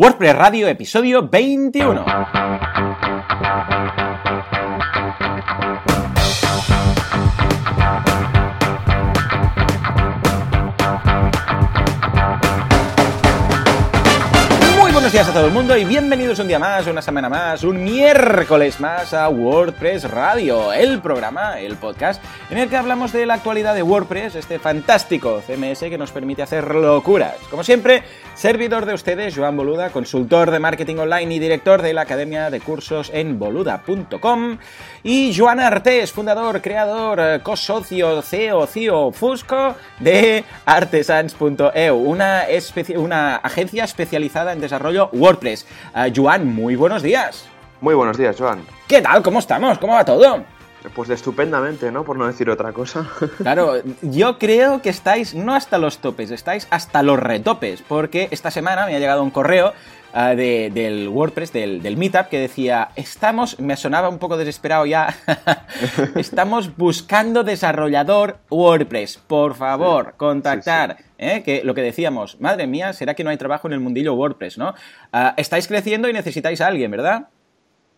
WordPress Radio, episodio 21. Días a todo el mundo y bienvenidos un día más, una semana más, un miércoles más a WordPress Radio, el programa, el podcast en el que hablamos de la actualidad de WordPress, este fantástico CMS que nos permite hacer locuras. Como siempre, servidor de ustedes, Joan Boluda, consultor de marketing online y director de la Academia de Cursos en boluda.com y Joan Artés, fundador, creador, eh, co-socio, CEO, CEO, Fusco de artesans.eu, una, una agencia especializada en desarrollo WordPress. Uh, Joan, muy buenos días. Muy buenos días, Joan. ¿Qué tal? ¿Cómo estamos? ¿Cómo va todo? Pues estupendamente, ¿no? Por no decir otra cosa. Claro, yo creo que estáis no hasta los topes, estáis hasta los retopes, porque esta semana me ha llegado un correo uh, del WordPress, del, del, Meetup, que decía, estamos, me sonaba un poco desesperado ya, estamos buscando desarrollador WordPress, por favor, contactar. ¿eh? que lo que decíamos, madre mía, será que no hay trabajo en el mundillo WordPress, ¿no? Ah, estáis creciendo y necesitáis a alguien, ¿verdad?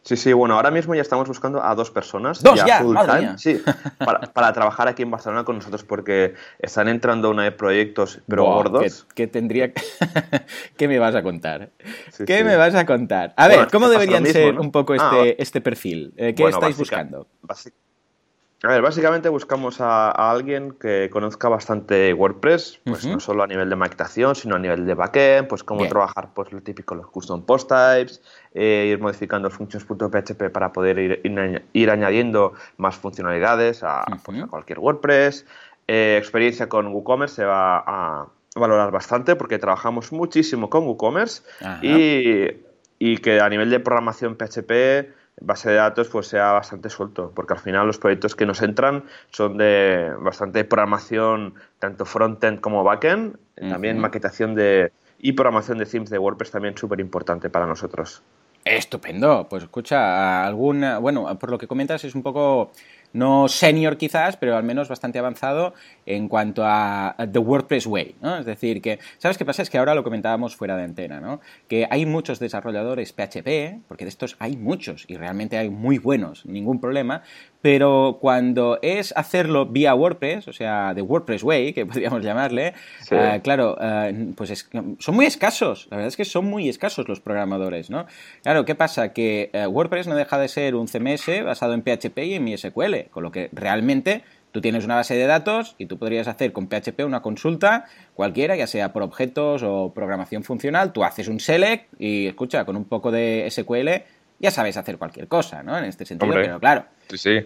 Sí, sí, bueno, ahora mismo ya estamos buscando a dos personas. ¿Dos ya? Full time, Sí, para, trabajar aquí en Barcelona con nosotros porque están entrando una de proyectos, pero gordos. ¿Qué tendría ¿Qué me vas a contar? ¿Qué me vas a contar? A ver, ¿cómo deberían ser un poco este, ah, este perfil? Eh, ¿Qué estáis buscando? A ver, básicamente buscamos a, alguien que conozca bastante WordPress, pues no solo a nivel de maquetación, sino a nivel de backend, pues cómo trabajar pues lo típico, los custom post types, eh, ir modificando functions.php para poder ir, ir, añadiendo más funcionalidades a, pues, cualquier WordPress. Eh, experiencia con WooCommerce se va a valorar bastante porque trabajamos muchísimo con WooCommerce y, y que a nivel de programación PHP base de datos pues sea bastante suelto, porque al final los proyectos que nos entran son de bastante programación, tanto frontend como backend, también maquetación de y programación de themes de WordPress también súper importante para nosotros. Estupendo, pues escucha, alguna, bueno, por lo que comentas es un poco no senior quizás, pero al menos bastante avanzado en cuanto a, The WordPress Way, ¿no? Es decir, que, ¿sabes qué pasa? Es que ahora lo comentábamos fuera de antena, ¿no? Que hay muchos desarrolladores PHP, porque de estos hay muchos y realmente hay muy buenos, ningún problema, pero cuando es hacerlo vía WordPress, o sea, The WordPress Way, que podríamos llamarle, eh, claro, eh, pues son muy escasos, la verdad es que son muy escasos los programadores, ¿no? Claro, ¿qué pasa? Que eh, WordPress no deja de ser un CMS basado en PHP y en MySQL, con lo que realmente tú tienes una base de datos y tú podrías hacer con PHP una consulta cualquiera, ya sea por objetos o programación funcional, tú haces un select y escucha, con un poco de SQL ya sabes hacer cualquier cosa, ¿no? En este sentido, pero claro,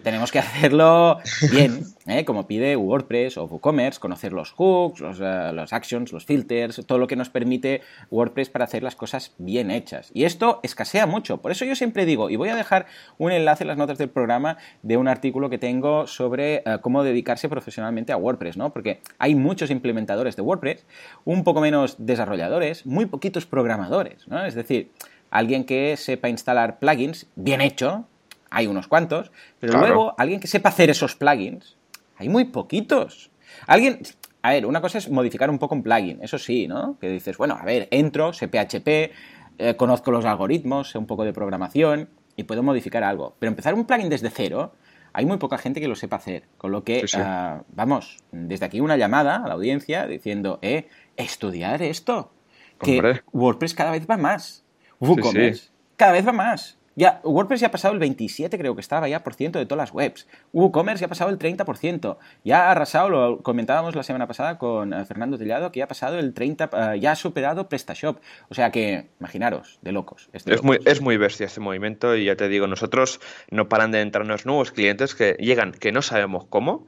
tenemos que hacerlo bien, ¿eh? como pide WordPress o WooCommerce, conocer los hooks, los, eh, los, actions, los filters, todo lo que nos permite WordPress para hacer las cosas bien hechas. Y esto escasea mucho. Por eso yo siempre digo, y voy a dejar un enlace en las notas del programa de un artículo que tengo sobre eh, cómo dedicarse profesionalmente a WordPress, ¿no? Porque hay muchos implementadores de WordPress, un poco menos desarrolladores, muy poquitos programadores, ¿no? Es decir, alguien que sepa instalar plugins bien hecho, hay unos cuantos, pero luego alguien que sepa hacer esos plugins, hay muy poquitos. Alguien, a ver, una cosa es modificar un poco un plugin, eso sí, ¿no? Que dices, bueno, a ver, entro, sé PHP, eh, conozco los algoritmos, sé un poco de programación y puedo modificar algo. Pero empezar un plugin desde cero, hay muy poca gente que lo sepa hacer. Con lo que, ah, vamos, desde aquí una llamada a la audiencia diciendo, eh, estudiar esto. Que WordPress cada vez va más. WooCommerce cada vez va más. Ya, WordPress ya ha pasado el 27, creo que estaba ya por ciento de todas las webs. WooCommerce ya ha pasado el 30%. Ya ha arrasado, lo comentábamos la semana pasada con eh, Fernando Tellado, que ya ha pasado el 30%, eh, ya ha superado PrestaShop. O sea que, imaginaros, de locos. es, Muy, es muy bestia este movimiento y ya te digo, nosotros no paran de entrarnos nuevos clientes que llegan que no sabemos cómo.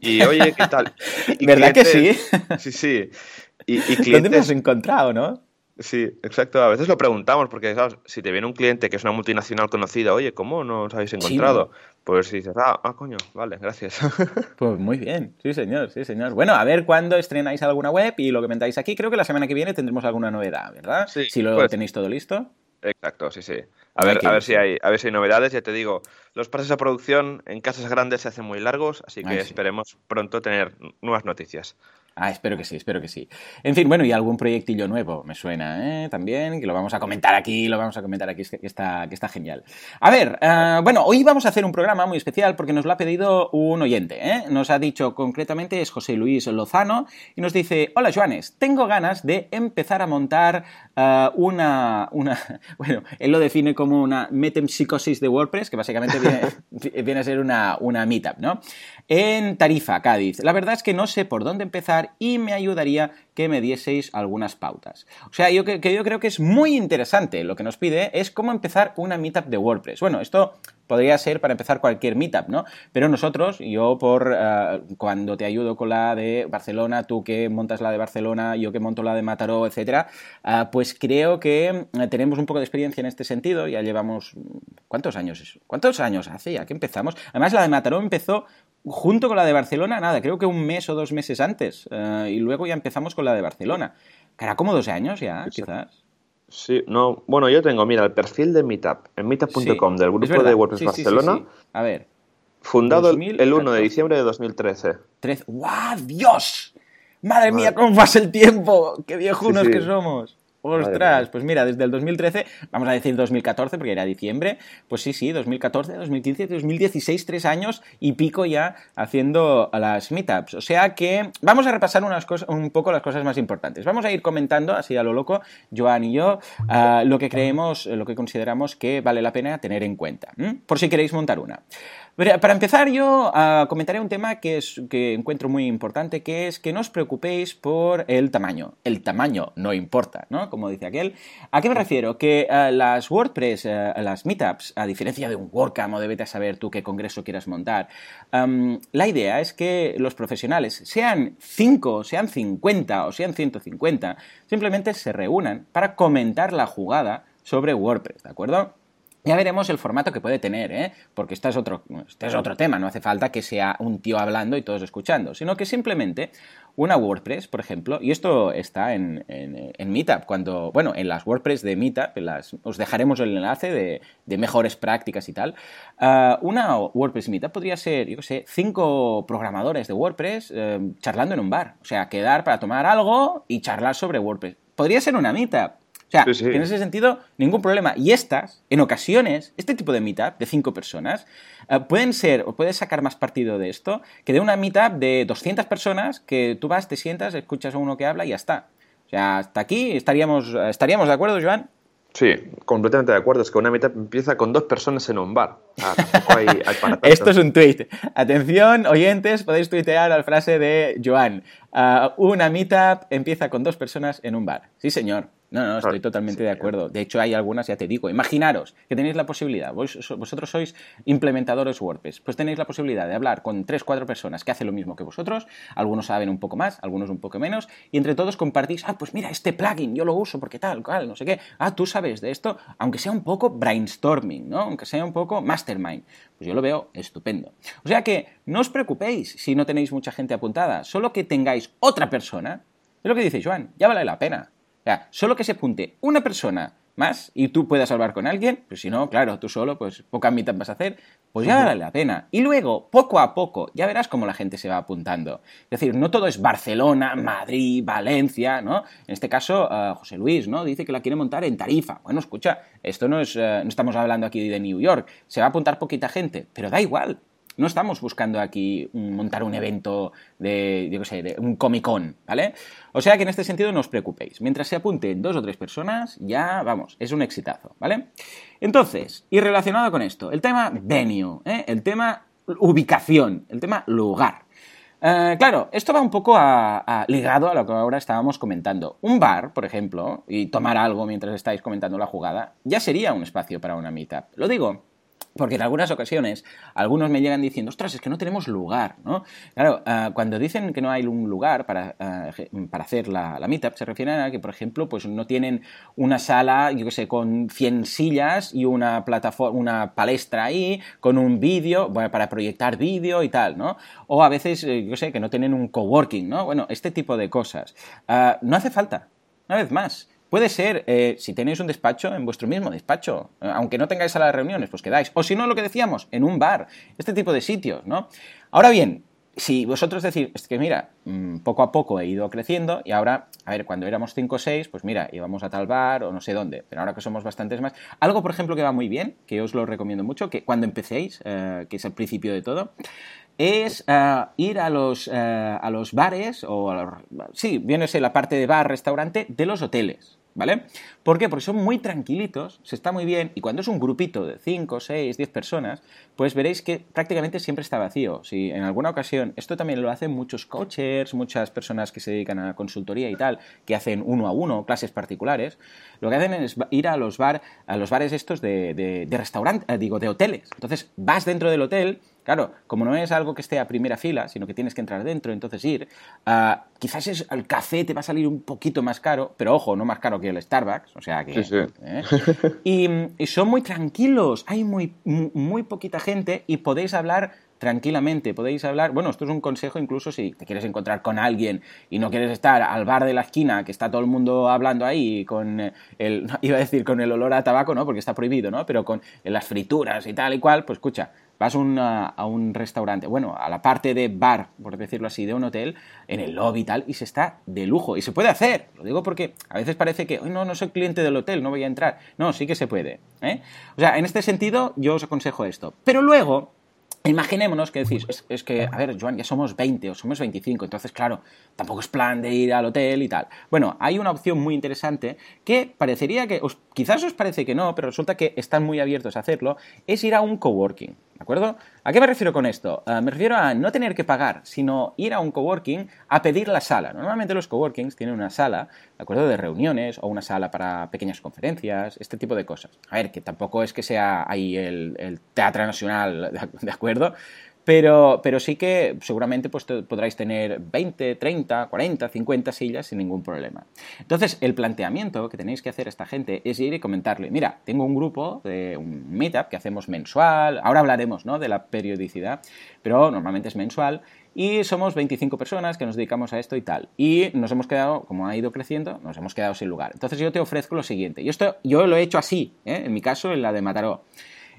Y oye, ¿qué tal? ¿Verdad que sí? Sí, sí. Y, clientes... ¿Dónde hemos encontrado, no? Sí, exacto. A veces lo preguntamos porque, si te viene un cliente que es una multinacional conocida, oye, ¿cómo nos habéis encontrado? Pues dices, ah, ah, coño, vale, gracias. Pues muy bien, sí señor, sí señor. Bueno, a ver cuándo estrenáis alguna web y lo que comentáis aquí. Creo que la semana que viene tendremos alguna novedad, ¿verdad? Sí, si lo pues tenéis todo listo. Exacto, sí, sí. A ver, a ver si hay, a ver si hay novedades. Ya te digo, los pases a producción en casas grandes se hacen muy largos, así que esperemos pronto tener nuevas noticias. Ah, espero que sí, espero que sí. En fin, bueno, y algún proyectillo nuevo me suena, ¿eh? También, que lo vamos a comentar aquí, lo vamos a comentar aquí, que está, que está genial. A ver, eh, bueno, hoy vamos a hacer un programa muy especial porque nos lo ha pedido un oyente, ¿eh? Nos ha dicho concretamente, es José Luis Lozano, y nos dice, hola Joanes, tengo ganas de empezar a montar eh, una, una, bueno, él lo define como una metempsicosis de WordPress, que básicamente viene, viene a ser una, una meetup, ¿no? En Tarifa, Cádiz. La verdad es que no sé por dónde empezar y me ayudaría que me dieseis algunas pautas. O sea, yo, que, yo creo que es muy interesante lo que nos pide es cómo empezar una meetup de WordPress. Bueno, esto podría ser para empezar cualquier meetup, ¿no? Pero nosotros, yo por eh, cuando te ayudo con la de Barcelona, tú que montas la de Barcelona, yo que monto la de Mataró, etcétera, eh, pues creo que eh, tenemos un poco de experiencia en este sentido. Ya llevamos ¿cuántos años? ¿Cuántos años hace ya que empezamos? Además, la de Mataró empezó junto con la de Barcelona, nada, creo que un mes o dos meses antes. Eh, y luego ya empezamos con la de Barcelona. Era como dos años ya, quizás. Sí, no, bueno, yo tengo, mira, el perfil de Meetup, en meetup.com del grupo de WordPress Barcelona. A ver. Fundado el 1 de diciembre de 2013. ¡Guau, Dios! Madre, mía, cómo pasa el tiempo. Qué viejunos que somos. Ostras, pues mira, desde el 2013, vamos a decir 2014 porque era diciembre, pues sí, sí, 2014, 2015, 2016, tres años y pico ya haciendo las meetups. O sea que vamos a repasar unas cosas, un poco las cosas más importantes. Vamos a ir comentando, así a lo loco, Joan y yo, ah, lo que creemos, lo que consideramos que vale la pena tener en cuenta, por si queréis montar una. Para empezar, yo uh, comentaré un tema que, encuentro muy importante, que es que no os preocupéis por el tamaño. El tamaño no importa, ¿no? Como dice aquel. ¿A qué me refiero? Que uh, las WordPress, uh, las meetups, a diferencia de un WordCamp o de vete a saber tú qué congreso quieras montar, la idea es que los profesionales, sean 5, sean 50 o sean 150, simplemente se reúnan para comentar la jugada sobre WordPress, ¿de acuerdo? Ya veremos el formato que puede tener, ¿eh? porque este es, otro, este es otro tema, no hace falta que sea un tío hablando y todos escuchando, sino que simplemente una WordPress, por ejemplo, y esto está en, en, Meetup, cuando, bueno, en las WordPress de Meetup, las, os dejaremos el enlace de, mejores prácticas y tal, ah, una WordPress Meetup podría ser, yo qué sé, cinco programadores de WordPress eh, charlando en un bar, o sea, quedar para tomar algo y charlar sobre WordPress. Podría ser una Meetup, o sea, en ese sentido, ningún problema. Y estas, en ocasiones, este tipo de meetup de cinco personas, eh, pueden ser, o puedes sacar más partido de esto, que de una meetup de 200 personas que tú vas, te sientas, escuchas a uno que habla y ya está. O sea, hasta aquí estaríamos, estaríamos de acuerdo, Joan. Sí, completamente de acuerdo. Es que una meetup empieza con dos personas en un bar. Ah, Esto es un tweet. Atención, oyentes, podéis tuitear la frase de Joan. Ah, una meetup empieza con dos personas en un bar. Sí, señor. No, no, estoy totalmente de acuerdo. De hecho, hay algunas, ya te digo, imaginaros que tenéis la posibilidad, vosotros sois implementadores WordPress, pues tenéis la posibilidad de hablar con tres, cuatro personas que hacen lo mismo que vosotros, algunos saben un poco más, algunos un poco menos, y entre todos compartís, ah, pues mira, este plugin yo lo uso porque tal, cual, no sé qué, ah, tú sabes de esto, aunque sea un poco brainstorming, ¿no? Aunque sea un poco mastermind, pues yo lo veo estupendo. O sea que no os preocupéis si no tenéis mucha gente apuntada, solo que tengáis otra persona, es lo que dice Joan, ya vale la pena sea, solo que se apunte una persona más y tú puedas hablar con alguien, pues si no, claro, tú solo, pues poca mitad vas a hacer, pues ya vale la pena. Y luego, poco a poco, ya verás cómo la gente se va apuntando. Es decir, no todo es Barcelona, Madrid, Valencia, ¿no? En este caso, eh, José Luis, ¿no? Dice que la quiere montar en Tarifa. Bueno, escucha, esto no es, eh, no estamos hablando aquí de New York, se va a apuntar poquita gente, pero da igual. No estamos buscando aquí montar un evento de, yo qué sé, de un Comic Con, ¿vale? O sea que en este sentido no os preocupéis. Mientras se apunten dos o tres personas, ya vamos, es un exitazo, ¿vale? Entonces, y relacionado con esto, el tema venue, ¿eh? el tema ubicación, el tema lugar. Eh, claro, esto va un poco ligado a lo que ahora estábamos comentando. Un bar, por ejemplo, y tomar algo mientras estáis comentando la jugada, ya sería un espacio para una meetup. Lo digo porque en algunas ocasiones algunos me llegan diciendo, ostras, es que no tenemos lugar, ¿no? Claro, ah, cuando dicen que no hay un lugar para, ah, para hacer la, la, meetup, se refieren a que, por ejemplo, pues no tienen una sala, yo qué sé, con 100 sillas y una plataforma, una palestra ahí, con un vídeo, para proyectar vídeo y tal, ¿no? O a veces, eh, yo sé, que no tienen un coworking, ¿no? Bueno, este tipo de cosas. Ah, no hace falta, una vez más. Puede ser, eh, si tenéis un despacho, en vuestro mismo despacho, eh, aunque no tengáis a las reuniones, pues quedáis. O si no, lo que decíamos, en un bar, este tipo de sitios, ¿no? Ahora bien, si vosotros decís, es que mira, mm, poco a poco he ido creciendo y ahora, a ver, cuando éramos 5 o 6, pues mira, íbamos a tal bar o no sé dónde, pero ahora que somos bastantes más. Algo, por ejemplo, que va muy bien, que os lo recomiendo mucho, que cuando empecéis, eh, que es el principio de todo, es ir a los, a los bares, o a sí, viene la parte de bar, restaurante, de los hoteles. ¿Vale? ¿Por qué? Porque son muy tranquilitos, se está muy bien, y cuando es un grupito de 5, 6, 10 personas, pues veréis que prácticamente siempre está vacío. Si en alguna ocasión, esto también lo hacen muchos coaches, muchas personas que se dedican a consultoría y tal, que hacen uno a uno, clases particulares, lo que hacen es ir a los, bar, a los bares estos de, de, de restaurantes, eh, digo, de hoteles. Entonces vas dentro del hotel Claro, como no es algo que esté a primera fila, sino que tienes que entrar dentro, entonces ir, uh, quizás es, el café te va a salir un poquito más caro, pero ojo, no más caro que el Starbucks, o sea que... Sí, sí. ¿eh? Y, y, son muy tranquilos, hay muy, muy poquita gente y podéis hablar tranquilamente, podéis hablar, bueno, esto es un consejo incluso si te quieres encontrar con alguien y no quieres estar al bar de la esquina que está todo el mundo hablando ahí con el, iba a decir con el olor a tabaco, ¿no? Porque está prohibido, ¿no? Pero con las frituras y tal y cual, pues escucha, vas a un restaurante, bueno, a la parte de bar, por decirlo así, de un hotel, en el lobby y tal, y se está de lujo. Y se puede hacer. Lo digo porque a veces parece que, no, no soy cliente del hotel, no voy a entrar. No, sí que se puede. ¿eh? O sea, en este sentido, yo os aconsejo esto. Pero luego, Imaginémonos que decís, es, que, a ver, Joan, ya somos 20 o somos 25, entonces, claro, tampoco es plan de ir al hotel y tal. Bueno, hay una opción muy interesante que parecería que, quizás os parece que no, pero resulta que están muy abiertos a hacerlo, es ir a un coworking. ¿De acuerdo? ¿A qué me refiero con esto? Uh, me refiero a no tener que pagar, sino ir a un coworking a pedir la sala. Normalmente los coworkings tienen una sala, ¿de acuerdo? De reuniones o una sala para pequeñas conferencias, este tipo de cosas. A ver, que tampoco es que sea ahí el Teatro Nacional, ¿de acuerdo? Pero, pero sí que seguramente pues, podráis tener 20, 30, 40, 50 sillas sin ningún problema. Entonces, el planteamiento que tenéis que hacer a esta gente es ir y comentarle, mira, tengo un grupo de un meetup que hacemos mensual, ahora hablaremos ¿no? de la periodicidad, pero normalmente es mensual, y somos 25 personas que nos dedicamos a esto y tal. Y nos hemos quedado, como ha ido creciendo, nos hemos quedado sin lugar. Entonces yo te ofrezco lo siguiente. Y esto yo lo he hecho así, ¿eh? en mi caso, en la de Mataró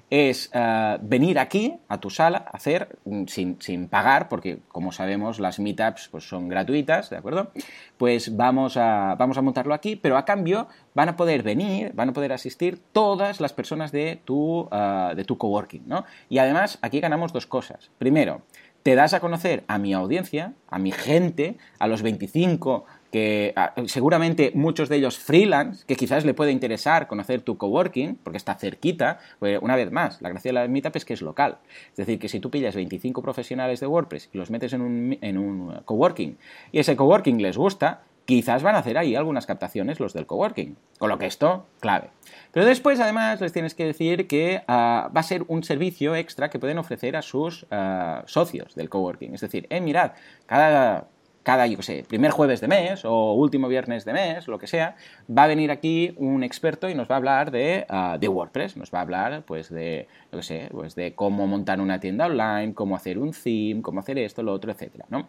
es uh, venir aquí a tu sala hacer mm, sin, sin, pagar, porque como sabemos las meetups pues, son gratuitas, ¿de acuerdo? Pues vamos a, vamos a montarlo aquí, pero a cambio van a poder venir, van a poder asistir todas las personas de tu, uh, de tu coworking, ¿no? Y además aquí ganamos dos cosas. Primero, te das a conocer a mi audiencia, a mi gente, a los 25 que ah, seguramente muchos de ellos freelance, que quizás le puede interesar conocer tu coworking, porque está cerquita, pues una vez más, la gracia de la Meetup es que es local. Es decir, que si tú pillas 25 profesionales de WordPress y los metes en un, en un coworking y ese coworking les gusta, quizás van a hacer ahí algunas captaciones los del coworking. Con lo que esto, clave. Pero después, además, les tienes que decir que uh, va a ser un servicio extra que pueden ofrecer a sus uh, socios del coworking. Es decir, eh, mirad, cada cada, yo qué sé, primer jueves de mes o último viernes de mes, lo que sea, va a venir aquí un experto y nos va a hablar de, uh, de WordPress, nos va a hablar, pues, de, yo qué sé, pues de cómo montar una tienda online, cómo hacer un theme, cómo hacer esto, lo otro, etcétera, ¿no?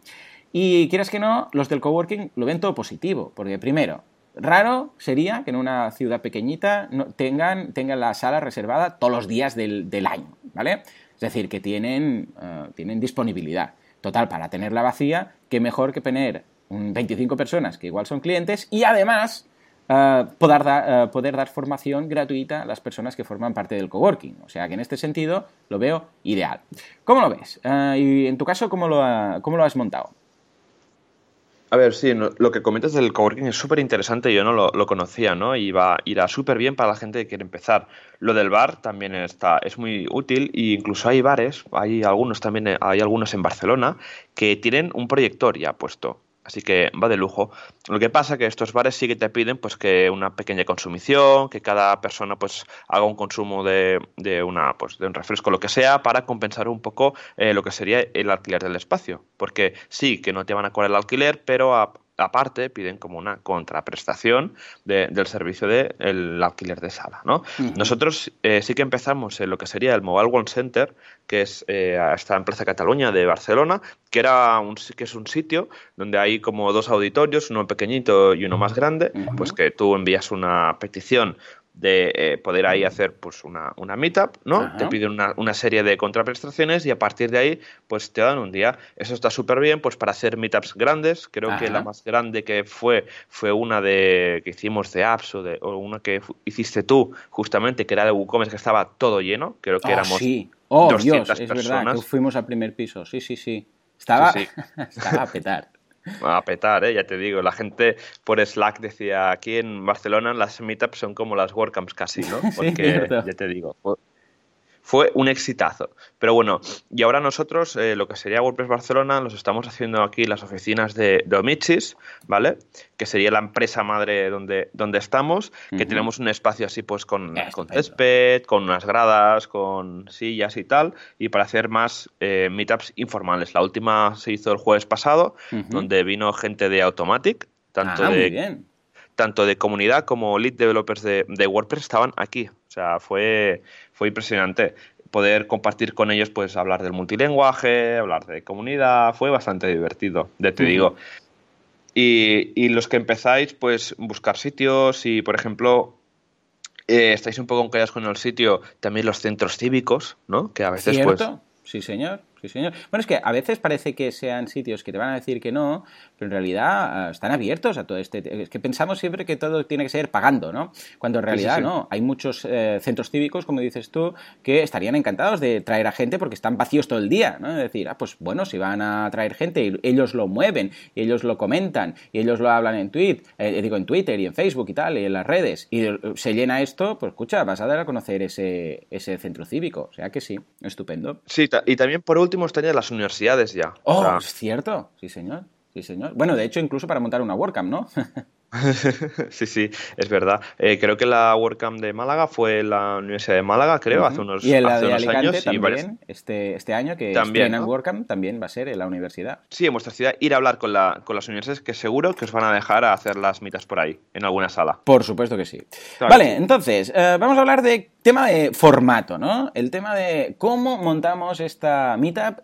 Y quieras que no, los del coworking lo ven todo positivo, porque primero, raro sería que en una ciudad pequeñita no, tengan, tengan la sala reservada todos los días del, del año, ¿vale? Es decir, que tienen, uh, tienen disponibilidad. Total, para tenerla vacía, qué mejor que tener 25 personas que igual son clientes y además uh, poder, uh, poder, dar formación gratuita a las personas que forman parte del coworking. O sea que en este sentido lo veo ideal. ¿Cómo lo ves? Uh, y en tu caso, ¿cómo lo, cómo lo has montado? A ver, sí, lo que comentas del coworking es súper interesante, yo no lo, lo, conocía, ¿no? Y va, irá súper bien para la gente que quiere empezar. Lo del bar también está, es muy útil e incluso hay bares, hay algunos también, hay algunos en Barcelona que tienen un proyector ya puesto. Así que va de lujo. Lo que pasa es que estos bares sí que te piden pues que una pequeña consumición, que cada persona pues haga un consumo de, de una pues de un refresco lo que sea para compensar un poco eh, lo que sería el alquiler del espacio, porque sí que no te van a cobrar el alquiler, pero a, aparte piden como una contraprestación de, del servicio del de alquiler de sala. ¿no? Uh -huh. Nosotros eh, sí que empezamos en lo que sería el Mobile World Center, que es eh, está en Plaza Cataluña de Barcelona, que, era un, que es un sitio donde hay como dos auditorios, uno pequeñito y uno más grande, uh -huh. pues que tú envías una petición de eh, poder ahí hacer pues una, una meetup, ¿no? Te piden una, una, serie de contraprestaciones y a partir de ahí pues te dan un día. Eso está súper bien pues para hacer meetups grandes. Creo que la más grande que fue fue una de que hicimos de apps o, de, o una que hiciste tú justamente que era de WooCommerce que estaba todo lleno. Creo que oh, éramos sí. Oh, Dios, es verdad, que fuimos al primer piso. Sí, sí, sí. Estaba, estaba a petar. A petar, ¿eh? ya te digo. La gente por Slack decía, aquí en Barcelona las meetups son como las WordCamps casi, ¿no? Porque, ya te digo, fue un exitazo. Pero bueno, y ahora nosotros, eh, lo que sería WordPress Barcelona, los estamos haciendo aquí las oficinas de, Omichis, ¿vale? Que sería la empresa madre donde, donde estamos, que tenemos un espacio así pues con, con, césped, con unas gradas, con sillas y tal, y para hacer más eh, meetups informales. La última se hizo el jueves pasado, donde vino gente de Automatic, tanto ah, de... Tanto de comunidad como lead developers de, de WordPress estaban aquí. O sea, fue, fue impresionante poder compartir con ellos, pues hablar del multilenguaje, hablar de comunidad, fue bastante divertido, de te digo. Y, y, los que empezáis, pues buscar sitios y, por ejemplo, eh, estáis un poco encallados con el sitio, también los centros cívicos, ¿no? Que a veces, pues ¿Cierto? pues... Sí, señor. Sí, señor. Bueno, es que a veces parece que sean sitios que te van a decir que no, pero en realidad ah, están abiertos a todo este. Es que pensamos siempre que todo tiene que ser pagando, ¿no? Cuando en realidad no. Hay muchos eh, centros cívicos, como dices tú, que estarían encantados de traer a gente porque están vacíos todo el día, ¿no? Es decir, ah, pues bueno, si van a traer gente y ellos lo mueven, y ellos lo comentan, y ellos lo hablan en tweet, eh, digo en Twitter y en Facebook y tal, y en las redes, y se llena esto, pues escucha, vas a dar a conocer ese, ese centro cívico. O sea que sí, estupendo. Sí, y también por último último estarían las universidades ya. Oh, es cierto, sí señor. Sí, señor. Bueno, de hecho, incluso para montar una WordCamp, ¿no? sí, sí, es verdad. Eh, creo que la WordCamp de Málaga fue la Universidad de Málaga, creo, hace unos, y la de años. También, este, este año que también, en WordCamp también va a ser en la universidad. Sí, en vuestra ciudad ir a hablar con, la, con las universidades que seguro que os van a dejar a hacer las mitas por ahí, en alguna sala. Por supuesto que sí. vale, entonces, eh, vamos a hablar de tema de formato, ¿no? El tema de cómo montamos esta meetup,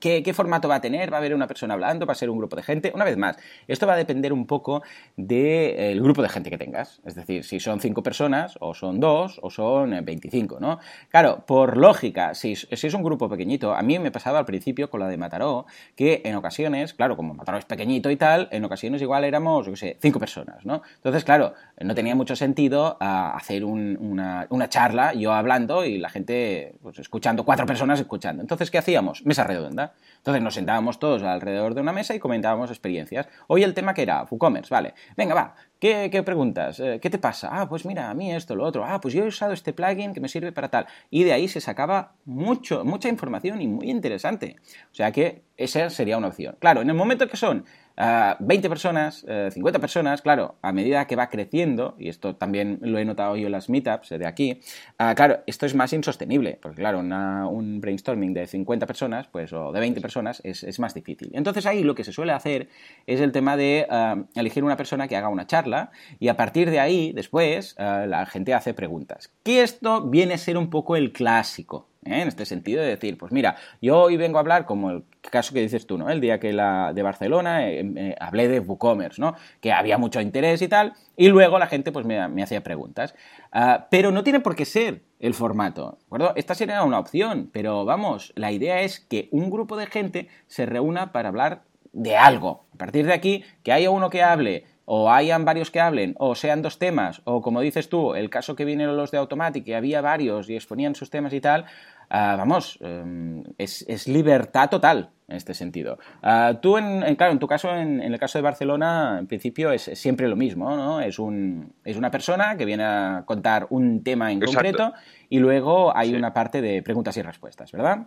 qué, formato va a tener, va a haber una persona hablando, va a ser un grupo de gente. Una vez más, esto va a depender un poco del grupo de gente que tengas. Es decir, si son cinco personas, o son dos, o son 25, eh, ¿no? Claro, por lógica, si, es un grupo pequeñito, a mí me pasaba al principio con la de Mataró, que en ocasiones, claro, como Mataró es pequeñito y tal, en ocasiones igual éramos, yo qué sé, cinco personas, ¿no? Entonces, claro, no tenía mucho sentido hacer una, una, charla, yo hablando y la gente pues, escuchando, cuatro personas escuchando. Entonces, ¿qué hacíamos? Mesa redonda. Entonces nos sentábamos todos alrededor de una mesa y comentábamos experiencias. Hoy el tema que era WooCommerce, vale. Venga, va. ¿Qué, preguntas? Eh, ¿Qué te pasa? Ah, pues mira, a mí esto, lo otro. Ah, pues yo he usado este plugin que me sirve para tal. Y de ahí se sacaba mucho, mucha información y muy interesante. O sea que esa sería una opción. Claro, en el momento que son 20 personas, 50 eh, personas, claro, a medida que va creciendo, y esto también lo he notado yo en las meetups de aquí, ah, claro, esto es más insostenible, porque claro, un brainstorming de 50 personas, pues, o de 20 personas, es, más difícil. Entonces ahí lo que se suele hacer es el tema de ah, elegir una persona que haga una charla, y a partir de ahí, después, ah, la gente hace preguntas. Que esto viene a ser un poco el clásico, ¿eh? en este sentido de decir, pues mira, yo hoy vengo a hablar como el caso que dices tú, ¿no? El día que la de Barcelona eh, eh, hablé de WooCommerce, ¿no? Que había mucho interés y tal, y luego la gente pues me, hacía preguntas. Ah, pero no tiene por qué ser el formato, ¿de acuerdo? Esta sería una opción, pero vamos, la idea es que un grupo de gente se reúna para hablar de algo. A partir de aquí, que haya uno que hable o hayan varios que hablen, o sean dos temas, o como dices tú, el caso que vinieron los de Automatic, que había varios y exponían sus temas y tal, ah, vamos, em, es, libertad total en este sentido. Ah, tú, en, claro, en tu caso, en, el caso de Barcelona, en principio es, siempre lo mismo, ¿no? Es, un, es una persona que viene a contar un tema en concreto y luego hay una parte de preguntas y respuestas, ¿verdad?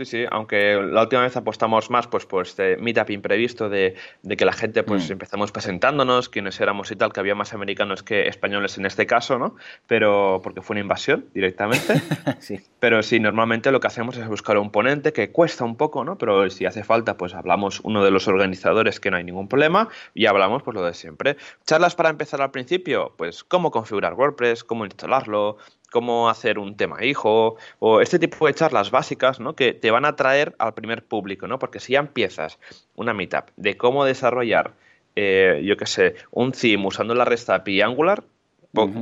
Sí, sí, aunque la última vez apostamos más pues por este meetup imprevisto de, que la gente pues mm. empezamos presentándonos, quiénes éramos y tal, que había más americanos que españoles en este caso, ¿no? Pero porque fue una invasión directamente. sí. Pero sí, normalmente lo que hacemos es buscar un ponente que cuesta un poco, ¿no? Pero si hace falta, pues hablamos uno de los organizadores que no hay ningún problema y hablamos pues lo de siempre. Charlas para empezar al principio, pues cómo configurar WordPress, cómo instalarlo, cómo hacer un tema hijo o este tipo de charlas básicas ¿no? que te van a traer al primer público, ¿no? Porque si ya empiezas una meetup de cómo desarrollar, eh, yo qué sé, un theme usando la resta API Angular,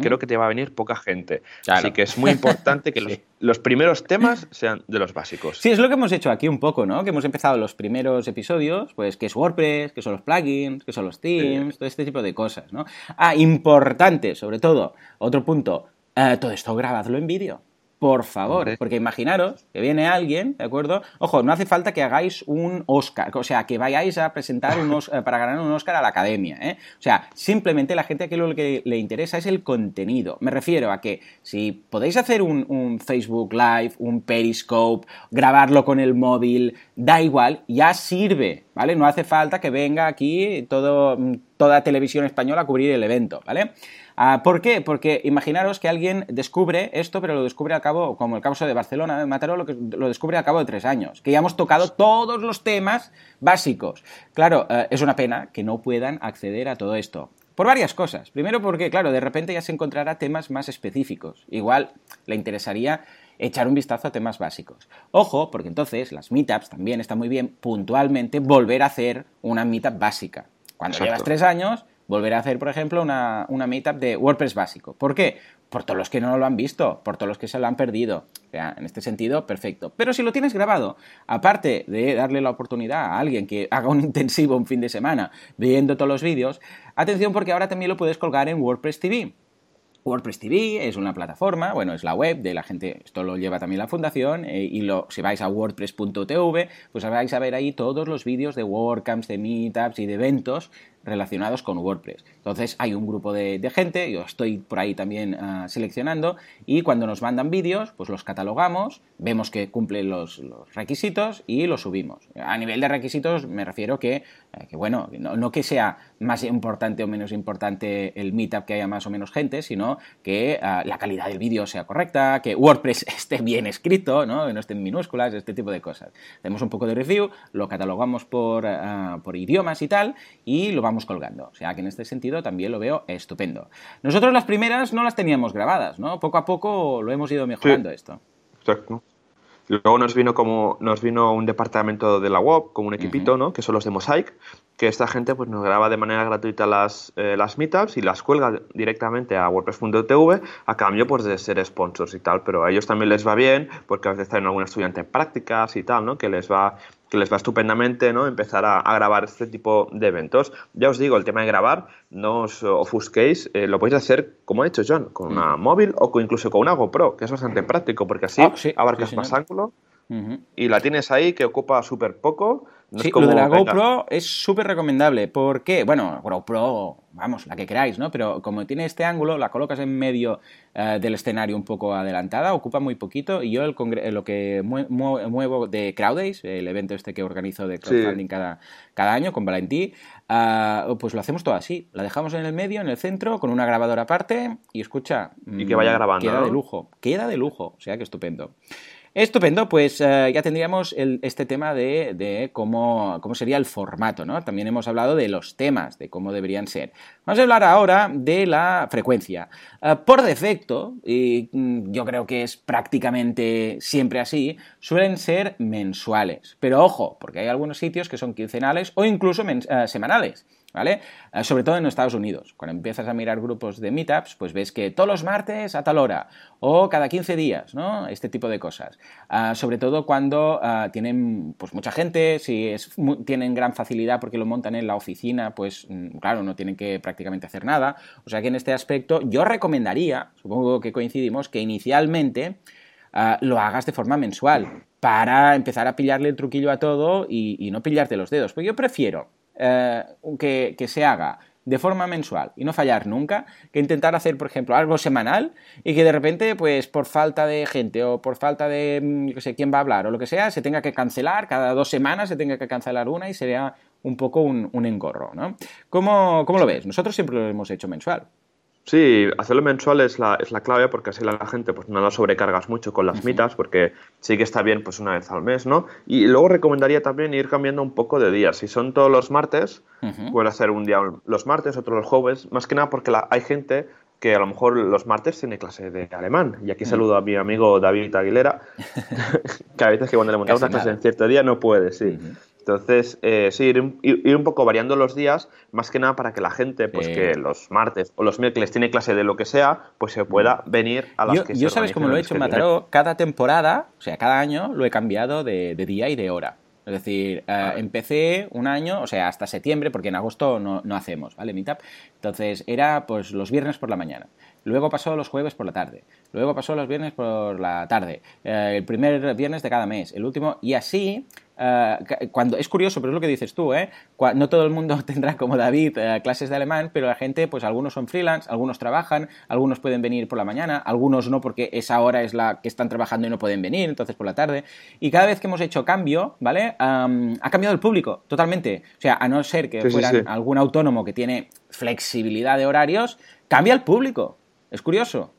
creo que te va a venir poca gente. Así que es muy importante que los, primeros temas sean de los básicos. Sí, es lo que hemos hecho aquí un poco, ¿no? Que hemos empezado los primeros episodios, pues qué es WordPress, qué son los plugins, qué son los themes, todo este tipo de cosas, ¿no? Ah, importante, sobre todo, otro punto, eh, todo esto grabadlo en vídeo por favor, porque imaginaros que viene alguien, ¿de acuerdo? Ojo, no hace falta que hagáis un Oscar, o sea, que vayáis a presentar un eh, para ganar un Oscar a la academia, ¿eh? O sea, simplemente la gente a lo que le interesa es el contenido. Me refiero a que si podéis hacer un, Facebook Live, un Periscope, grabarlo con el móvil, da igual, ya sirve, ¿vale? No hace falta que venga aquí todo, toda televisión española a cubrir el evento, ¿vale? Ah, ¿Por qué? Porque imaginaros que alguien descubre esto, pero lo descubre al cabo, como el caso de Barcelona, de Mataró, lo, que, lo descubre al cabo de tres años, que ya hemos tocado todos los temas básicos. Claro, eh, es una pena que no puedan acceder a todo esto. Por varias cosas. Primero porque, claro, de repente ya se encontrará temas más específicos. Igual le interesaría echar un vistazo a temas básicos. Ojo, porque entonces las meetups también está muy bien puntualmente volver a hacer una meetup básica. Cuando llevas tres años, volver a hacer, por ejemplo, una, una meetup de WordPress básico. ¿Por qué? Por todos los que no lo han visto, por todos los que se lo han perdido. O sea, en este sentido, perfecto. Pero si lo tienes grabado, aparte de darle la oportunidad a alguien que haga un intensivo un fin de semana viendo todos los vídeos, atención porque ahora también lo puedes colgar en WordPress TV. WordPress TV es una plataforma, bueno, es la web de la gente, esto lo lleva también la fundación, eh, y si vais a wordpress.tv, pues vais a ver ahí todos los vídeos de WordCamps, de Meetups y de eventos relacionados con WordPress. Entonces hay un grupo de, gente, yo estoy por ahí también ah, seleccionando y cuando nos mandan vídeos, pues los catalogamos, vemos que cumplen los, requisitos y los subimos. A nivel de requisitos me refiero que, eh, bueno, no, que sea más importante o menos importante el meetup que haya más o menos gente, sino que ah, la calidad del vídeo sea correcta, que WordPress esté bien escrito, ¿no? que no esté en minúsculas, este tipo de cosas. Hacemos un poco de review, lo catalogamos por, ah, por idiomas y tal, y lo vamos colgando. O sea que en este sentido también lo veo estupendo. Nosotros las primeras no las teníamos grabadas, ¿no? Poco a poco lo hemos ido mejorando esto. Exacto. Luego nos vino como nos vino un departamento de la web, como un equipito, ¿no? Que son los de Mosaic, que esta gente pues nos graba de manera gratuita las, eh, las meetups y las cuelga directamente a WordPress.tv a cambio pues de ser sponsors y tal, pero a ellos también les va bien porque a veces tienen algún estudiante en prácticas y tal, ¿no? Que les va que les va estupendamente ¿no? empezar a, grabar este tipo de eventos. Ya os digo, el tema de grabar, no os ofusquéis, eh, lo podéis hacer como ha hecho John, con una móvil o incluso con una GoPro, que es bastante práctico porque así ah, abarcas más ángulo y la tienes ahí que ocupa súper poco sí, lo de la GoPro es súper recomendable. porque Bueno, GoPro, vamos, la que queráis, ¿no? Pero como tiene este ángulo, la colocas en medio eh, del escenario un poco adelantada, ocupa muy poquito. Y yo el lo que muevo de Crowdays, el evento este que organizo de crowdfunding cada, cada año con Valentí, uh, pues lo hacemos todo así. La dejamos en el medio, en el centro, con una grabadora aparte y escucha. Y que vaya mm, grabando. Queda de lujo, queda de lujo, o sea que estupendo. Estupendo, pues eh, ya tendríamos este tema de, cómo, sería el formato, ¿no? También hemos hablado de los temas, de cómo deberían ser. Vamos a hablar ahora de la frecuencia. Eh, por defecto, y mm, yo creo que es prácticamente siempre así, suelen ser mensuales. Pero ojo, porque hay algunos sitios que son quincenales o incluso eh, semanales. ¿Vale? Eh, sobre todo en Estados Unidos. Cuando empiezas a mirar grupos de meetups, pues ves que todos los martes a tal hora o cada 15 días, ¿no? Este tipo de cosas. Ah, sobre todo cuando ah, tienen pues mucha gente, si tienen gran facilidad porque lo montan en la oficina, pues mm, claro, no tienen que prácticamente hacer nada. O sea que en este aspecto yo recomendaría, supongo que coincidimos, que inicialmente ah, lo hagas de forma mensual para empezar a pillarle el truquillo a todo y, y no pillarte los dedos. Porque yo prefiero eh, que, se haga de forma mensual y no fallar nunca, que intentar hacer, por ejemplo, algo semanal y que de repente, pues por falta de gente o por falta de, no mm, sé, quién va a hablar o lo que sea, se tenga que cancelar, cada dos semanas se tenga que cancelar una y sería un poco un, engorro, ¿no? ¿Cómo, ¿Cómo lo ves? Nosotros siempre lo hemos hecho mensual. Sí, hacerlo mensual es la, es la clave porque así la gente pues no la sobrecargas mucho con las mitas porque sí que está bien pues una vez al mes, ¿no? Y luego recomendaría también ir cambiando un poco de días. Si son todos los martes, puedes hacer un día los martes, otro los jueves, más que nada porque hay gente que a lo mejor los martes tiene clase de alemán. Y aquí saludo a mi amigo David Aguilera, que a veces que cuando le montamos una clase en cierto día no puede, sí. Entonces, eh, sí, ir, un poco variando los días, más que nada para que la gente, pues que los martes o los miércoles tiene clase de lo que sea, pues se pueda venir a las yo, que Yo sabes cómo lo he hecho en Mataró, cada temporada, o sea, cada año lo he cambiado de, día y de hora. Es decir, eh, empecé un año, o sea, hasta septiembre, porque en agosto no, no hacemos, ¿vale? Meetup. Entonces, era pues los viernes por la mañana. Luego pasó los jueves por la tarde. Luego pasó los viernes por la tarde. Eh, el primer viernes de cada mes. El último. Y así eh, cuando, es curioso, pero es lo que dices tú, ¿eh? no todo el mundo tendrá como David eh, clases de alemán, pero la gente, pues algunos son freelance, algunos trabajan, algunos pueden venir por la mañana, algunos no porque esa hora es la que están trabajando y no pueden venir, entonces por la tarde. Y cada vez que hemos hecho cambio, ¿vale? ha cambiado el público, totalmente. O sea, a no ser que fueran algún autónomo que tiene flexibilidad de horarios, cambia el público. Es curioso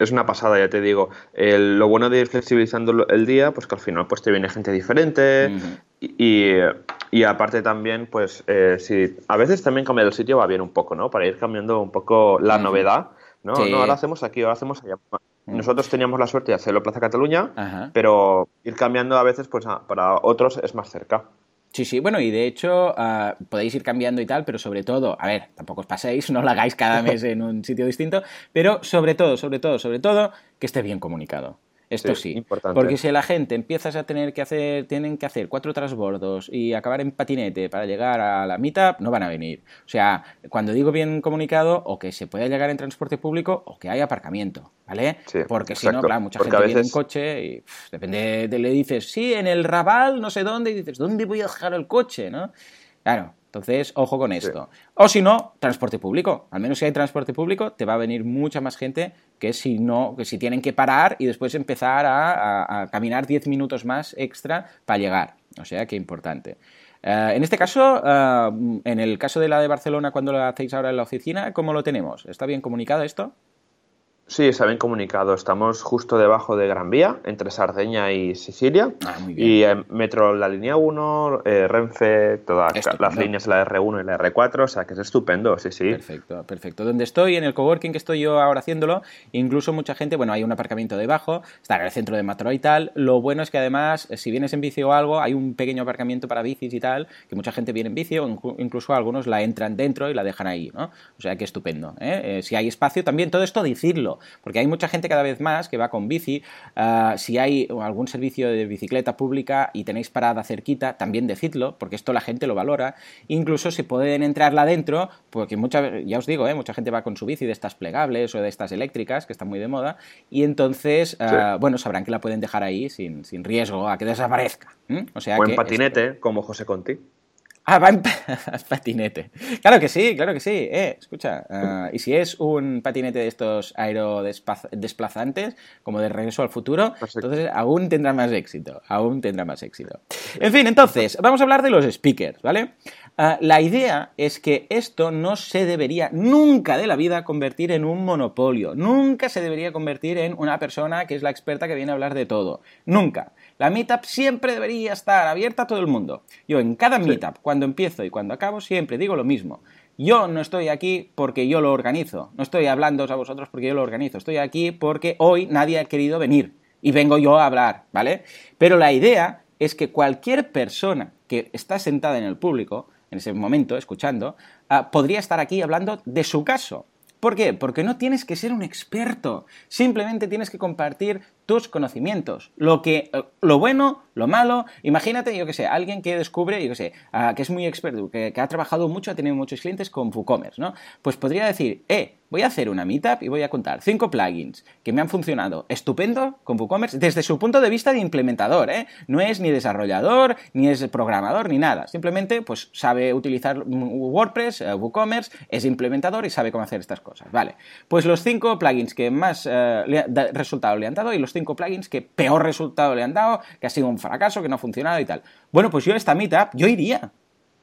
es una pasada, ya te digo. lo bueno de ir flexibilizando el día, pues que al final pues te viene gente diferente y, aparte también, pues eh, si a veces también cambiar el sitio va bien un poco, ¿no? Para ir cambiando un poco la novedad, ¿no? No, ahora hacemos aquí, ahora hacemos allá. Nosotros teníamos la suerte de hacerlo Plaza Cataluña, pero ir cambiando a veces, pues para otros es más cerca. Sí, sí, bueno, y de hecho ah, podéis ir cambiando y tal, pero sobre todo, a ver, tampoco os paséis, no lo hagáis cada mes en un sitio distinto, pero sobre todo, sobre todo, sobre todo, que esté bien comunicado. Esto sí, porque si la gente empiezas a tener que hacer, tienen que hacer cuatro transbordos y acabar en patinete para llegar a la meetup, no van a venir. O sea, cuando digo bien comunicado, o que se pueda llegar en transporte público o que haya aparcamiento, ¿vale? porque si no, claro, mucha gente viene en coche y depende de le dices, sí, en el Raval, no sé dónde, y dices, ¿dónde voy a dejar el coche, no? Claro, entonces, ojo con esto. O si no, transporte público. Al menos si hay transporte público, te va a venir mucha más gente que si no, que si tienen que parar y después empezar a, caminar 10 minutos más extra para llegar. O sea, que importante. Eh, en este caso, eh, en el caso de la de Barcelona, cuando lo hacéis ahora en la oficina, ¿cómo lo tenemos? ¿Está bien comunicado esto? Sí, está bien comunicado. Estamos justo debajo de Gran Vía, entre Sardeña y Sicilia. Ah, y en metro la línea 1, eh, Renfe, todas las líneas la R1 y la R4, o sea que es estupendo, sí, sí. Perfecto, perfecto. Donde estoy, en el coworking que estoy yo ahora haciéndolo, incluso mucha gente, bueno, hay un aparcamiento debajo, está en el centro de Mataró y tal. Lo bueno es que además, si vienes en bici o algo, hay un pequeño aparcamiento para bicis y tal, que mucha gente viene en bici o incluso algunos la entran dentro y la dejan ahí, ¿no? O sea que estupendo. ¿eh? Eh, si hay espacio, también todo esto decirlo porque hay mucha gente cada vez más que va con bici. Ah, si hay algún servicio de bicicleta pública y tenéis parada cerquita, también decidlo, porque esto la gente lo valora. Incluso si pueden entrarla dentro, porque mucha, ya os digo, ¿eh? mucha gente va con su bici de estas plegables o de estas eléctricas, que están muy de moda, y entonces, ah, bueno, sabrán que la pueden dejar ahí sin, riesgo a que desaparezca. O sea Buen patinete, como José Conti. Ah, va en patinete. Claro que sí, claro que sí. Eh, escucha, ah, y si es un patinete de estos aerodesplazantes, como de regreso al futuro, entonces aún tendrá más éxito. Aún tendrá más éxito. En fin, entonces, vamos a hablar de los speakers, ¿vale? Ah, la idea es que esto no se debería nunca de la vida convertir en un monopolio. Nunca se debería convertir en una persona que es la experta que viene a hablar de todo. Nunca. La meetup siempre debería estar abierta a todo el mundo. Yo en cada meetup, cuando empiezo y cuando acabo, siempre digo lo mismo. Yo no estoy aquí porque yo lo organizo. No estoy hablando a vosotros porque yo lo organizo. Estoy aquí porque hoy nadie ha querido venir. Y vengo yo a hablar, ¿vale? Pero la idea es que cualquier persona que está sentada en el público, en ese momento, escuchando, ah, podría estar aquí hablando de su caso. ¿Por qué? Porque no tienes que ser un experto, simplemente tienes que compartir tus conocimientos. Lo que, eh, lo bueno, lo malo. Imagínate, yo que sé, alguien que descubre, yo que sé, ah, que es muy experto, que, ha trabajado mucho, ha tenido muchos clientes con WooCommerce, ¿no? Pues podría decir, eh, voy a hacer una meetup y voy a contar cinco plugins que me han funcionado estupendo con WooCommerce desde su punto de vista de implementador, ¿eh? No es ni desarrollador, ni es programador, ni nada. Simplemente, pues sabe utilizar WordPress, eh, WooCommerce, es implementador y sabe cómo hacer estas cosas. Vale. Pues los cinco plugins que más eh, resultado le han dado y los cinco plugins que peor resultado le han dado, que ha sido un fracaso, que no ha funcionado y tal. Bueno, pues yo esta meetup, yo iría.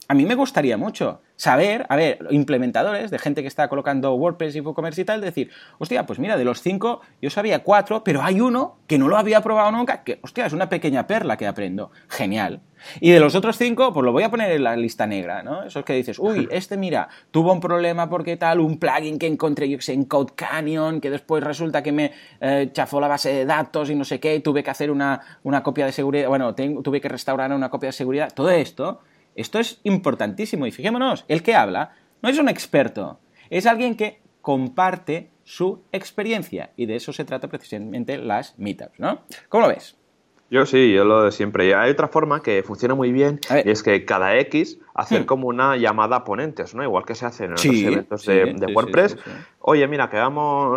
A mí me gustaría mucho saber, a ver, implementadores de gente que está colocando WordPress y WooCommerce y tal, decir, hostia, pues mira, de los cinco yo sabía cuatro, pero hay uno que no lo había probado nunca, que, hostia, es una pequeña perla que aprendo. Genial. Y de los otros cinco, pues lo voy a poner en la lista negra, ¿no? Esos que dices, uy, este mira, tuvo un problema porque tal, un plugin que encontré, yo que sé, en Code Canyon, que después resulta que me eh, chafó la base de datos y no sé qué, y tuve que hacer una, una copia de seguridad, bueno, tuve que restaurar una copia de seguridad, todo esto esto es importantísimo y fijémonos, el que habla no es un experto, es alguien que comparte su experiencia y de eso se trata precisamente las meetups, ¿no? ¿Cómo lo ves? Yo sí, yo lo de siempre. Y hay otra forma que funciona muy bien y es que cada X hacer hmm. como una llamada a ponentes, ¿no? Igual que se hace en otros eventos de, WordPress. Oye, mira, que,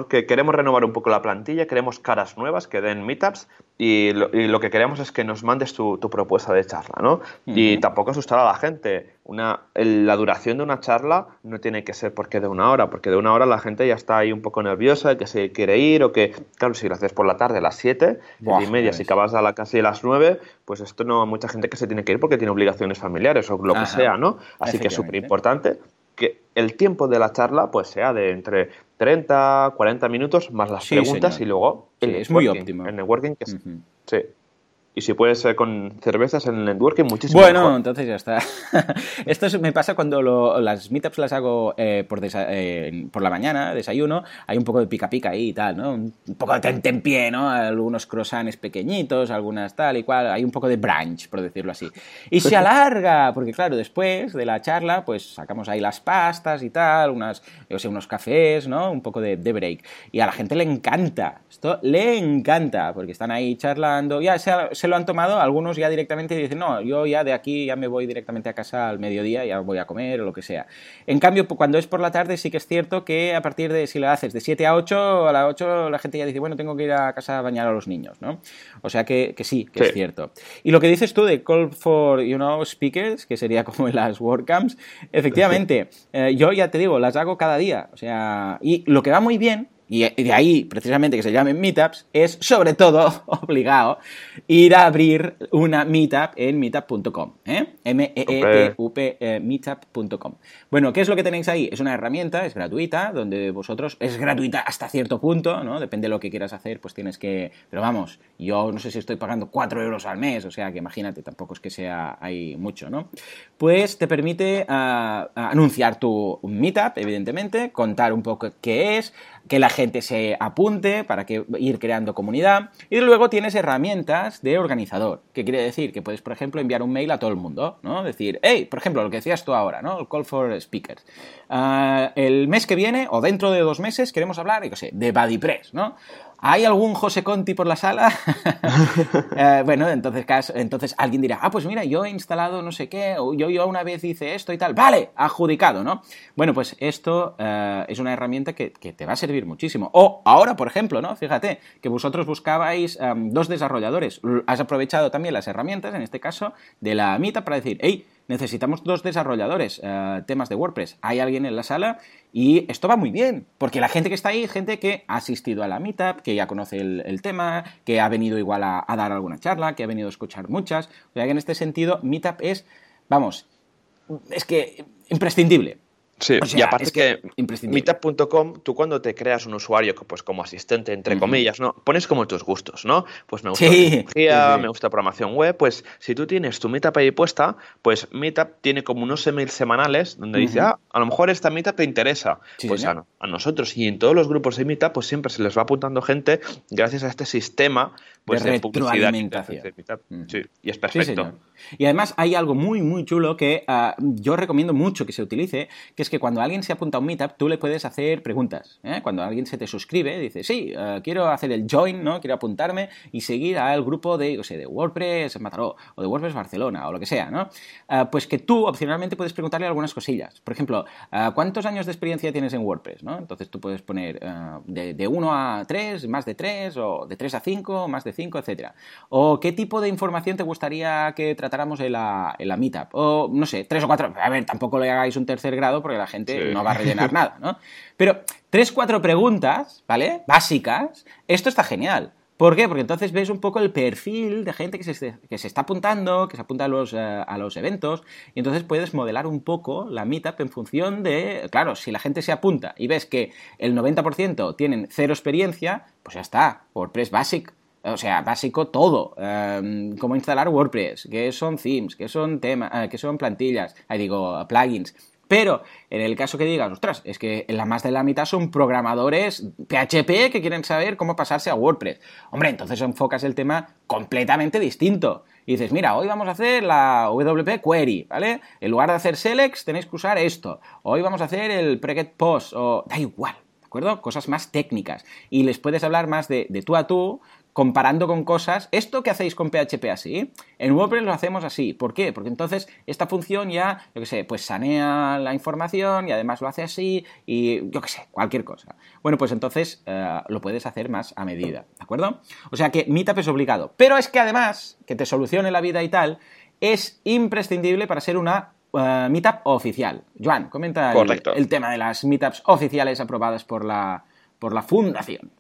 que queremos renovar un poco la plantilla, queremos caras nuevas que den meetups y lo, que queremos es que nos mandes tu, propuesta de charla, ¿no? Y tampoco asustar a la gente. Una, la duración de una charla no tiene que ser porque de una hora, porque de una hora la gente ya está ahí un poco nerviosa, que se quiere ir o que, claro, si lo haces por la tarde a las 7 y media, si acabas a la casi a las 9, pues esto no mucha gente que se tiene que ir porque tiene obligaciones familiares o lo que sea, ¿no? Así que es súper importante que el tiempo de la charla pues sea de entre 30, 40 minutos más las preguntas y luego el es muy óptimo. El networking que sí. Y si puede ser con cervezas en el networking, muchísimo Bueno, entonces ya está. Esto me pasa cuando las meetups las hago eh, por, eh, por la mañana, desayuno, hay un poco de pica pica ahí y tal, ¿no? Un poco de pie, ¿no? Algunos croissants pequeñitos, algunas tal y cual, hay un poco de brunch, por decirlo así. Y se alarga, porque claro, después de la charla, pues sacamos ahí las pastas y tal, unas, yo sé, unos cafés, ¿no? Un poco de, de break. Y a la gente le encanta, esto le encanta, porque están ahí charlando, ya se lo han tomado, algunos ya directamente dicen, no, yo ya de aquí ya me voy directamente a casa al mediodía, ya voy a comer o lo que sea. En cambio, cuando es por la tarde sí que es cierto que a partir de, si lo haces de 7 a 8, a las 8 la gente ya dice, bueno, tengo que ir a casa a bañar a los niños, ¿no? O sea que, sí, que es cierto. Y lo que dices tú de call for, you know, speakers, que sería como en las WordCamps, efectivamente, eh, yo ya te digo, las hago cada día, o sea, y lo que va muy bien y de ahí precisamente que se llamen meetups, es sobre todo obligado ir a abrir una meetup en meetup.com. ¿eh? M-E-E-T-U-P, eh, meetup.com. Bueno, ¿qué es lo que tenéis ahí? Es una herramienta, es gratuita, donde vosotros, es gratuita hasta cierto punto, ¿no? Depende de lo que quieras hacer, pues tienes que, pero vamos, yo no sé si estoy pagando 4 euros al mes, o sea que imagínate, tampoco es que sea ahí mucho, ¿no? Pues te permite ah, anunciar tu meetup, evidentemente, contar un poco qué es, que la gente se apunte para que ir creando comunidad. Y luego tienes herramientas de organizador, que quiere decir que puedes, por ejemplo, enviar un mail a todo el mundo, ¿no? Decir, hey, por ejemplo, lo que decías tú ahora, ¿no? El call for speakers. Ah, el mes que viene o dentro de dos meses queremos hablar, yo sé, de BuddyPress, ¿no? ¿Hay algún José Conti por la sala? Eh, bueno, entonces, entonces alguien dirá, ah, pues mira, yo he instalado no sé qué, o yo, yo una vez hice esto y tal. Vale, adjudicado, ¿no? Bueno, pues esto eh, es una herramienta que, te va a servir muchísimo. O ahora, por ejemplo, ¿no? Fíjate, que vosotros buscabais em, dos desarrolladores. Has aprovechado también las herramientas, en este caso, de la Mita para decir, hey, necesitamos dos desarrolladores, eh, temas de WordPress. Hay alguien en la sala y esto va muy bien, porque la gente que está ahí gente que ha asistido a la meetup, que ya conoce el, tema, que ha venido igual a, a, dar alguna charla, que ha venido a escuchar muchas. O sea que en este sentido, meetup es, vamos, es que imprescindible. Sí, y aparte que, meetup.com, tú cuando te creas un usuario pues como asistente, entre comillas, ¿no? Pones como tus gustos, ¿no? Pues me gusta tecnología, me gusta programación web, pues si tú tienes tu Meetup ahí puesta, pues Meetup tiene como unos emails semanales donde dice, ah, a lo mejor esta Meetup te interesa. pues a, a, nosotros y en todos los grupos de Meetup, pues siempre se les va apuntando gente gracias a este sistema pues, de, publicidad. Sí, y es perfecto. y además hay algo muy, muy chulo que ah, yo recomiendo mucho que se utilice, que es que cuando alguien se apunta a un meetup, tú le puedes hacer preguntas. ¿eh? Cuando alguien se te suscribe, dice, sí, eh, quiero hacer el join, ¿no? Quiero apuntarme y seguir al grupo de, o sea, de WordPress Mataró o de WordPress Barcelona o lo que sea, ¿no? Eh, pues que tú opcionalmente puedes preguntarle algunas cosillas. Por ejemplo, ¿cuántos años de experiencia tienes en WordPress, ¿no? Entonces tú puedes poner de, 1 a 3, más de 3, o de 3 a 5, más de 5, etcétera. O qué tipo de información te gustaría que tratáramos en la, en la meetup. O, no sé, 3 o 4. A ver, tampoco le hagáis un tercer grado porque la gente no va a rellenar nada, ¿no? Pero tres, cuatro preguntas, ¿vale? Básicas, esto está genial. ¿Por qué? Porque entonces ves un poco el perfil de gente que se, que se está apuntando, que se apunta a los, eh, a los eventos, y entonces puedes modelar un poco la meetup en función de, claro, si la gente se apunta y ves que el 90% tienen cero experiencia, pues ya está, WordPress Basic. O sea, básico todo. Em, cómo instalar WordPress, qué son themes, qué son temas, eh, qué son plantillas, ahí digo, plugins. Pero en el caso que digas, ostras, es que la más de la mitad son programadores PHP que quieren saber cómo pasarse a WordPress. Hombre, entonces enfocas el tema completamente distinto. Y dices, mira, hoy vamos a hacer la WP Query, ¿vale? En lugar de hacer selects, tenéis que usar esto. Hoy vamos a hacer el preget post, o da igual, ¿de acuerdo? Cosas más técnicas. Y les puedes hablar más de, de tú a tú comparando con cosas, esto que hacéis con PHP así, en WordPress lo hacemos así. ¿Por qué? Porque entonces esta función ya, yo qué sé, pues sanea la información y además lo hace así y yo qué sé, cualquier cosa. Bueno, pues entonces eh, lo puedes hacer más a medida, ¿de acuerdo? O sea que Meetup es obligado. Pero es que además, que te solucione la vida y tal, es imprescindible para ser una eh, Meetup oficial. Joan, comenta el, el, tema de las Meetups oficiales aprobadas por la, por la Fundación.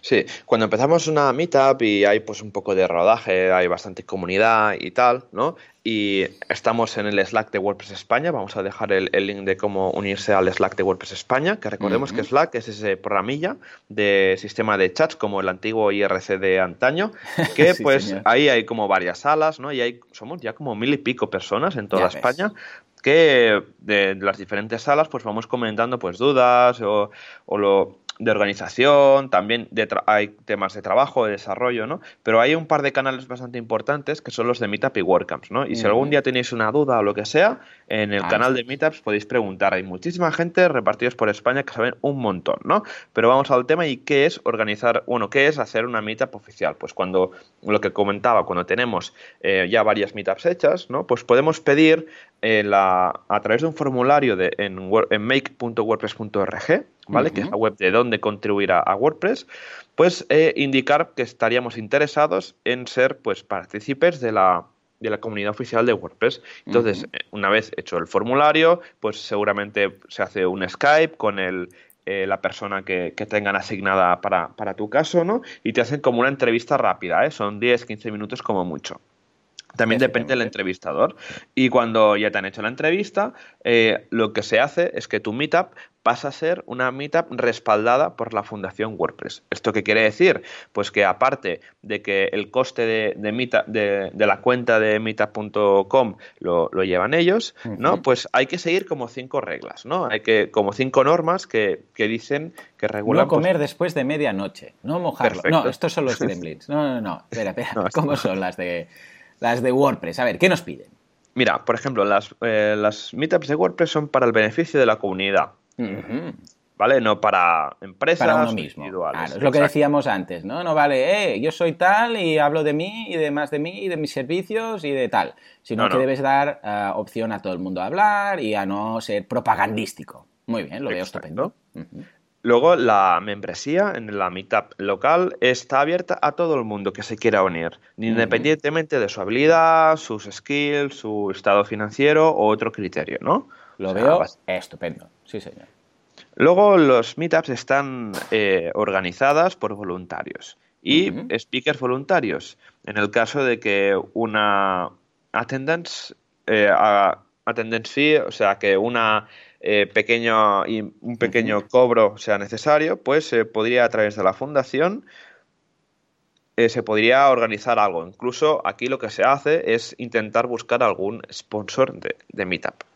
Sí, cuando empezamos una meetup y hay pues un poco de rodaje, hay bastante comunidad y tal, ¿no? Y estamos en el Slack de WordPress España, vamos a dejar el, link de cómo unirse al Slack de WordPress España, que recordemos que Slack es ese programilla de sistema de chats como el antiguo IRC de antaño, que pues ahí hay como varias salas, ¿no? Y hay, somos ya como mil y pico personas en toda España, que de las diferentes salas pues vamos comentando pues dudas o, o lo de organización, también hay temas de trabajo, de desarrollo, ¿no? Pero hay un par de canales bastante importantes que son los de Meetup y WordCamps, ¿no? Y si algún día tenéis una duda o lo que sea, en el canal de Meetups podéis preguntar. Hay muchísima gente repartidos por España que saben un montón, ¿no? Pero vamos al tema y qué es organizar, bueno, qué es hacer una Meetup oficial. Pues cuando, lo que comentaba, cuando tenemos eh, ya varias Meetups hechas, ¿no? Pues podemos pedir eh, la, a través de un formulario de, en, en make.wordpress.org, ¿vale? Que es la web de dónde contribuir a, WordPress, pues eh, indicar que estaríamos interesados en ser pues partícipes de la, de la comunidad oficial de WordPress. Entonces, eh, una vez hecho el formulario, pues seguramente se hace un Skype con el, eh, la persona que, que, tengan asignada para, para, tu caso, ¿no? Y te hacen como una entrevista rápida, ¿eh? Son 10, 15 minutos como mucho. También depende del entrevistador. Y cuando ya te han hecho la entrevista, eh, lo que se hace es que tu meetup pasa a ser una meetup respaldada por la Fundación WordPress. ¿Esto qué quiere decir? Pues que aparte de que el coste de, de, de, la cuenta de meetup.com lo, lo, llevan ellos, ¿no? Pues hay que seguir como cinco reglas, ¿no? Hay que, como cinco normas que, que dicen que regulan. No pues comer después de medianoche, no mojarlo. No, estos son los gremlins. No, no, no. Espera, espera. ¿Cómo son las de las de WordPress. A ver, ¿qué nos piden? Mira, por ejemplo, las, eh, las meetups de WordPress son para el beneficio de la comunidad. ¿Vale? No para empresas para uno mismo. individuales. es lo que decíamos antes, ¿no? No vale, eh, yo soy tal y hablo de mí y de más de mí y de mis servicios y de tal. Sino que debes dar uh, opción a todo el mundo a hablar y a no ser propagandístico. Muy bien, lo veo estupendo. Luego, la membresía en la Meetup local está abierta a todo el mundo que se quiera unir, independientemente de su habilidad, sus skills, su estado financiero o otro criterio, ¿no? Lo veo estupendo, sí, señor. Luego, los Meetups están eh, organizadas por voluntarios y speakers voluntarios. En el caso de que una attendance, eh, attendance fee, o sea, que una eh, pequeño y un pequeño cobro sea necesario, pues se podría a través de la fundación eh, se podría organizar algo. Incluso aquí lo que se hace es intentar buscar algún sponsor de, de Meetup.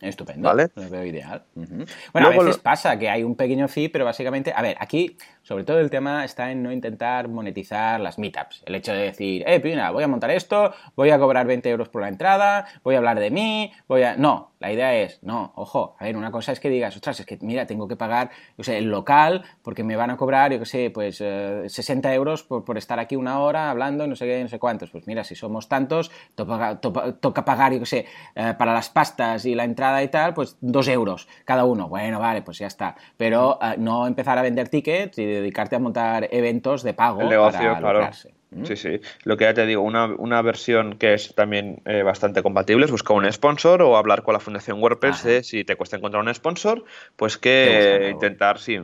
Estupendo. ¿Vale? Lo veo ideal. Bueno, a veces pasa que hay un pequeño fee, pero básicamente, a ver, aquí sobre todo el tema está en no intentar monetizar las meetups. El hecho de decir, eh, Pina, voy a montar esto, voy a cobrar 20 euros por la entrada, voy a hablar de mí, voy a... No, la idea es, no, ojo, a ver, una cosa es que digas, ostras, es que mira, tengo que pagar, yo sé, el local porque me van a cobrar, yo qué sé, pues 60 eh, euros por, por, estar aquí una hora hablando, no sé qué, no sé cuántos. Pues mira, si somos tantos, toca, toca pagar, yo qué sé, eh, para las pastas y la entrada y tal, pues 2 euros cada uno. Bueno, vale, pues ya está. Pero eh, no empezar a vender tickets y dedicarte a montar eventos de pago el negocio, para Sí, sí. Lo que ya te digo, una, una versión que es también eh, bastante compatible es buscar un sponsor o hablar con la Fundación WordPress si te cuesta encontrar un sponsor, pues que intentar, sí,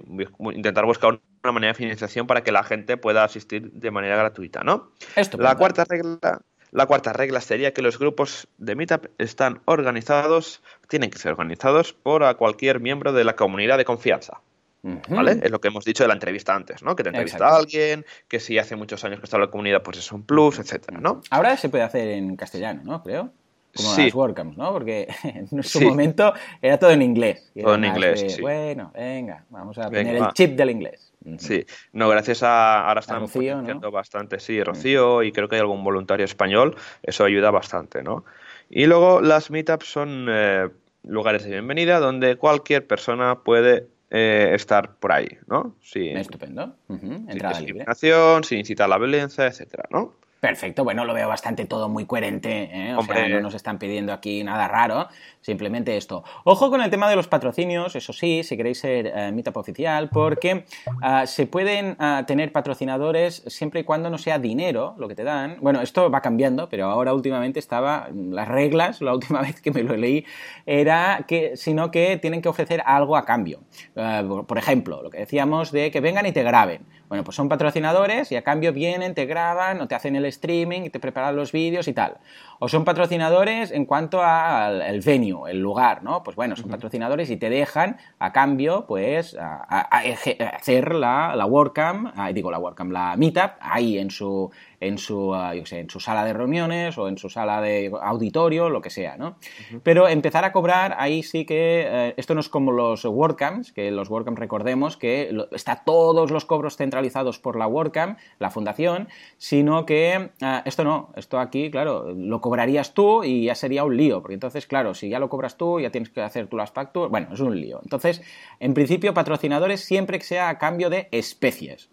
intentar buscar una manera de financiación para que la gente pueda asistir de manera gratuita, ¿no? Estupendo. La cuarta regla la cuarta regla sería que los grupos de Meetup están organizados, tienen que ser organizados por cualquier miembro de la comunidad de confianza. ¿Vale? Es lo que hemos dicho de la entrevista antes, ¿no? Que te entrevista a alguien, que si hace muchos años que está en la comunidad, pues es un plus, etcétera, ¿no? Ahora se puede hacer en castellano, ¿no? Creo como las WordCamps, ¿no? Porque en su momento era todo en inglés. Todo en inglés, sí. Bueno, venga, vamos a poner el chip del inglés. Sí, no, gracias a... Ahora están Rocío, bastante, sí, Rocío, y creo que hay algún voluntario español, eso ayuda bastante, ¿no? Y luego las meetups son eh, lugares de bienvenida donde cualquier persona puede eh, estar por ahí, ¿no? Sí, Estupendo. sin discriminación, sin incitar a la violencia, etcétera, ¿no? Perfecto, bueno, lo veo bastante todo muy coherente, ¿eh? o sea, no nos están pidiendo aquí nada raro, simplemente esto. Ojo con el tema de los patrocinios, eso sí, si queréis ser eh, Meetup oficial, porque ah, se pueden ah, tener patrocinadores siempre y cuando no sea dinero lo que te dan. Bueno, esto va cambiando, pero ahora últimamente estaba, las reglas, la última vez que me lo leí, era que, sino que tienen que ofrecer algo a cambio. Ah, por ejemplo, lo que decíamos de que vengan y te graben. Bueno, pues son patrocinadores y a cambio vienen, te graban o te hacen el streaming y te preparan los vídeos y tal. O son patrocinadores en cuanto al venue, el lugar, ¿no? Pues bueno, son patrocinadores y te dejan a cambio, pues, hacer la, la WordCamp, digo la WordCamp, la Meetup, ahí en su, en su, ah, en su sala de reuniones o en su sala de auditorio, lo que sea, ¿no? Pero empezar a cobrar, ahí sí que, eh, esto no es como los WordCamps, que los WordCamps recordemos que está todos los cobros centralizados por la WordCamp, la fundación, sino que ah, esto no, esto aquí, claro, lo cobrarías tú y ya sería un lío, porque entonces, claro, si ya lo cobras tú, ya tienes que hacer tú las facturas, bueno, es un lío. Entonces, en principio, patrocinadores siempre que sea a cambio de especies.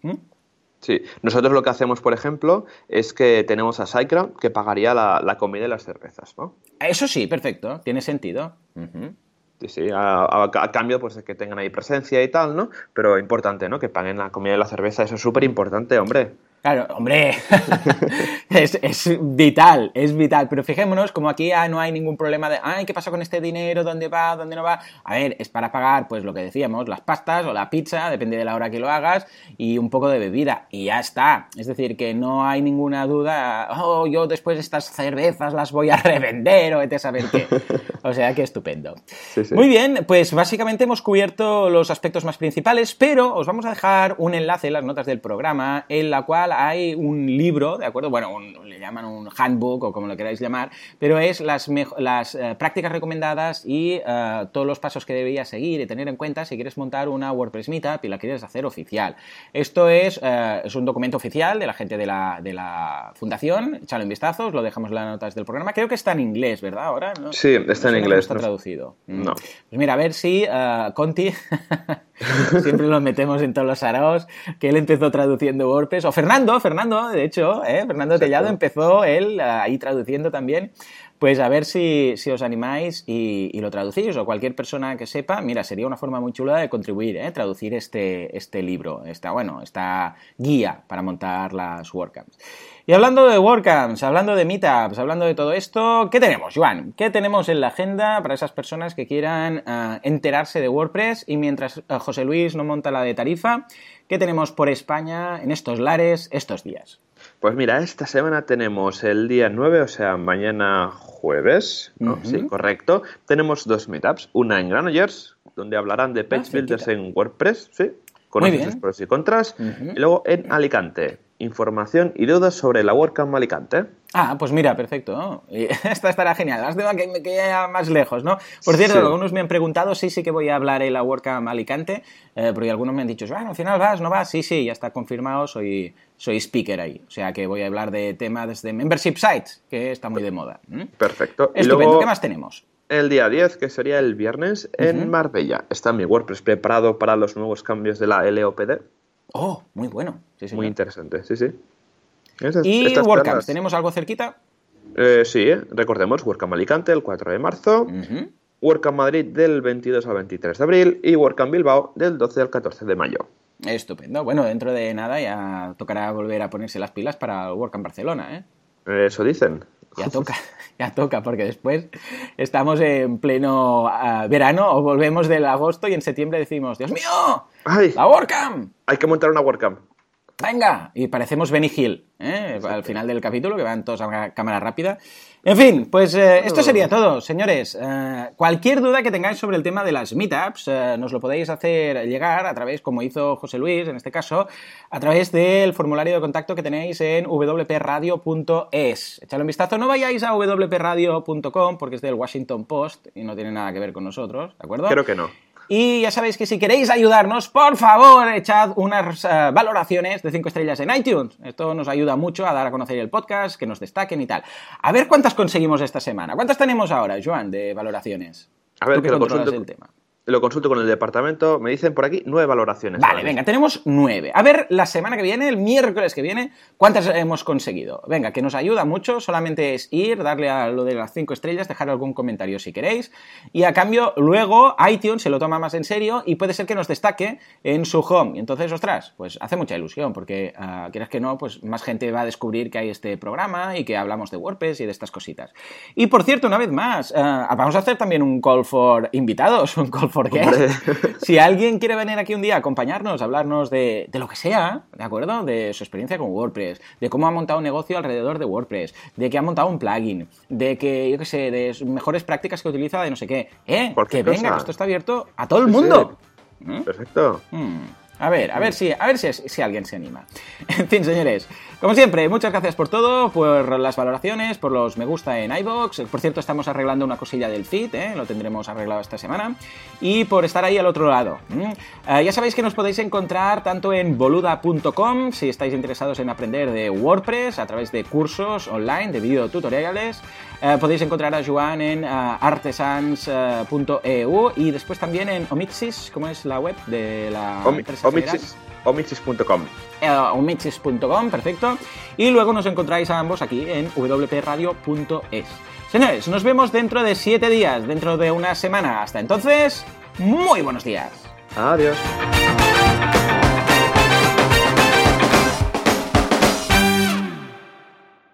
Sí, nosotros lo que hacemos, por ejemplo, es que tenemos a Sycra que pagaría la, comida y las cervezas, ¿no? Eso sí, perfecto, tiene sentido. Sí, sí, a, cambio pues de que tengan ahí presencia y tal, ¿no? Pero importante, ¿no? Que paguen la comida y la cerveza, eso es súper importante, hombre. Claro, hombre, es, vital, es vital. Pero fijémonos, como aquí ya no hay ningún problema de, ay, ¿qué pasa con este dinero? ¿Dónde va? ¿Dónde no va? A ver, es para pagar, pues lo que decíamos, las pastas o la pizza, depende de la hora que lo hagas, y un poco de bebida. Y ya está. Es decir, que no hay ninguna duda, oh, yo después estas cervezas las voy a revender o a saber qué. O sea, que estupendo. Muy bien, pues básicamente hemos cubierto los aspectos más principales, pero os vamos a dejar un enlace en las notas del programa en la cual hay un libro, ¿de acuerdo? Bueno, le llaman un handbook o como lo queráis llamar, pero es las, las eh, prácticas recomendadas y eh, todos los pasos que deberías seguir y tener en cuenta si quieres montar una WordPress Meetup y la quieres hacer oficial. Esto es, eh, es un documento oficial de la gente de la, de la fundación, échalo en vistazos, lo dejamos en las notas del programa. Creo que está en inglés, ¿verdad? Ahora, Sí, está en inglés. está traducido. No. Pues mira, a ver si Conti Siempre lo metemos en todos los araos, que él empezó traduciendo WordPress, o Fernando, Fernando, de hecho, ¿eh? Fernando Tellado empezó él ahí traduciendo también. Pues a ver si, os animáis y, lo traducís, o cualquier persona que sepa, mira, sería una forma muy chula de contribuir, ¿eh? traducir este, este libro, esta, bueno, esta guía para montar las WordCamps. Y hablando de WordCamps, hablando de Meetups, hablando de todo esto, ¿qué tenemos, Joan? ¿Qué tenemos en la agenda para esas personas que quieran eh, enterarse de WordPress? Y mientras eh, José Luis no monta la de tarifa, ¿qué tenemos por España en estos lares estos días? Pues mira, esta semana tenemos el día 9, o sea, mañana jueves, ¿no? Sí, correcto. Tenemos dos meetups, una en Granollers, donde hablarán de page ah, builders en WordPress, ¿sí? Con los pros y contras. Y luego en Alicante, información y dudas sobre la WordCamp Alicante. Ah, pues mira, perfecto. Esta estará genial. De que, que vaya más lejos, ¿no? Por cierto, algunos me han preguntado, sí, sí que voy a hablar en la WordCamp Alicante, eh, porque algunos me han dicho, bueno, al final vas, no vas. Sí, sí, ya está confirmado, soy, soy speaker ahí. O sea que voy a hablar de temas de membership sites, que está muy de moda. Perfecto. Estupendo. ¿Qué más tenemos? El día 10, que sería el viernes, en Marbella. Está mi WordPress preparado para los nuevos cambios de la LOPD. Oh, muy bueno. muy interesante, sí, sí. ¿Y WordCamp? ¿Tenemos algo cerquita? Eh, sí, eh. recordemos WordCamp Alicante el 4 de marzo, WordCamp Madrid del 22 al 23 de abril y WordCamp Bilbao del 12 al 14 de mayo. Estupendo. Bueno, dentro de nada ya tocará volver a ponerse las pilas para WordCamp Barcelona, ¿eh? Eso dicen. ya toca, ya toca, porque después estamos en pleno ah, verano o volvemos del agosto y en septiembre decimos, Dios mío, la WordCamp. Hay que montar una WordCamp. Venga, y parecemos Benny Hill, ¿eh? al final del capítulo, que van todos a cámara rápida. En fin, pues eh, esto sería todo, señores. Eh, cualquier duda que tengáis sobre el tema de las meetups, eh, nos lo podéis hacer llegar a través, como hizo José Luis en este caso, a través del formulario de contacto que tenéis en wpradio.es. Echadle un vistazo, no vayáis a wpradio.com porque es del Washington Post y no tiene nada que ver con nosotros, ¿de acuerdo? Creo que no. Y ya sabéis que si queréis ayudarnos, por favor, echad unas eh, valoraciones de 5 estrellas en iTunes. Esto nos ayuda mucho a dar a conocer el podcast, que nos destaquen y tal. A ver cuántas conseguimos esta semana. ¿Cuántas tenemos ahora, Joan, de valoraciones? A ver, que lo el tema lo consulto con el departamento, me dicen por aquí nueve valoraciones. Vale, venga, tenemos nueve. A ver, la semana que viene, el miércoles que viene, ¿cuántas hemos conseguido? Venga, que nos ayuda mucho, solamente es ir, darle a lo de las cinco estrellas, dejar algún comentario si queréis, y a cambio, luego iTunes se lo toma más en serio y puede ser que nos destaque en su home. Y entonces, ostras, pues hace mucha ilusión, porque uh, quieras que no, pues más gente va a descubrir que hay este programa y que hablamos de WordPress y de estas cositas. Y por cierto, una vez más, uh, vamos a hacer también un call for invitados, un call for porque si alguien quiere venir aquí un día a acompañarnos, a hablarnos de, lo que sea, ¿de acuerdo? De su experiencia con WordPress, de cómo ha montado un negocio alrededor de WordPress, de que ha montado un plugin, de que, yo qué sé, de mejores prácticas que utiliza de no sé qué, ¿eh? que venga, esto está abierto a todo el mundo. ¿Mm? Perfecto. Mm. A ver, a ver si, a ver si, si alguien se anima. En fin, señores, como siempre, muchas gracias por todo, por las valoraciones, por los me gusta en iBox. Por cierto, estamos arreglando una cosilla del feed, ¿eh? lo tendremos arreglado esta semana. Y por estar ahí al otro lado. Eh, ya sabéis que nos podéis encontrar tanto en boluda.com si estáis interesados en aprender de WordPress a través de cursos online, de videotutoriales. Eh, podéis encontrar a Joan en artesans.eu y después también en Omixis, ¿cómo es la web de la empresa Omixis.com. Omixis.com, perfecto. Y luego nos encontráis a ambos aquí en wpradio.es. Señores, nos vemos dentro de siete días, dentro de una semana. Hasta entonces, muy buenos días. Adiós.